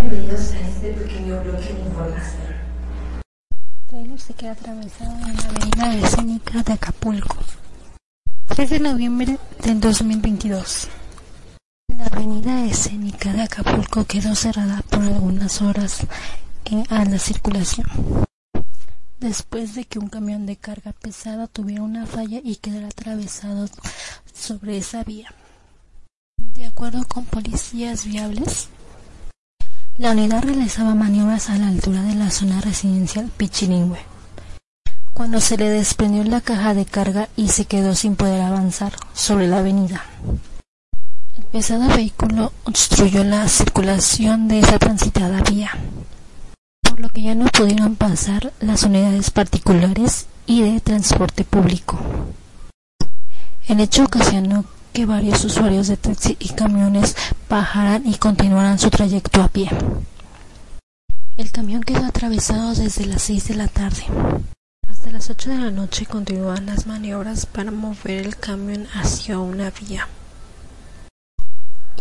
Bienvenidos a este pequeño bloque de información. El trailer se queda atravesado en la avenida escénica de Acapulco. 3 de noviembre del 2022. La avenida escénica de Acapulco quedó cerrada por algunas horas eh, a la circulación. Después de que un camión de carga pesada tuviera una falla y quedara atravesado sobre esa vía. De acuerdo con policías viables, la unidad realizaba maniobras a la altura de la zona residencial Pichilingüe, cuando se le desprendió la caja de carga y se quedó sin poder avanzar sobre la avenida. El pesado vehículo obstruyó la circulación de esa transitada vía, por lo que ya no pudieron pasar las unidades particulares y de transporte público. El hecho ocasionó que varios usuarios de taxi y camiones bajaran y continuaran su trayecto a pie. El camión quedó atravesado desde las 6 de la tarde. Hasta las 8 de la noche continúan las maniobras para mover el camión hacia una vía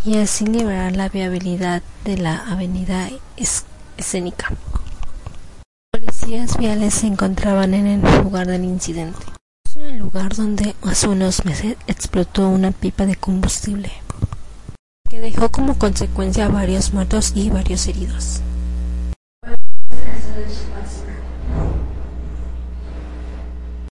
y así liberar la viabilidad de la avenida escénica. Policías viales se encontraban en el lugar del incidente en el lugar donde hace unos meses explotó una pipa de combustible, que dejó como consecuencia varios muertos y varios heridos.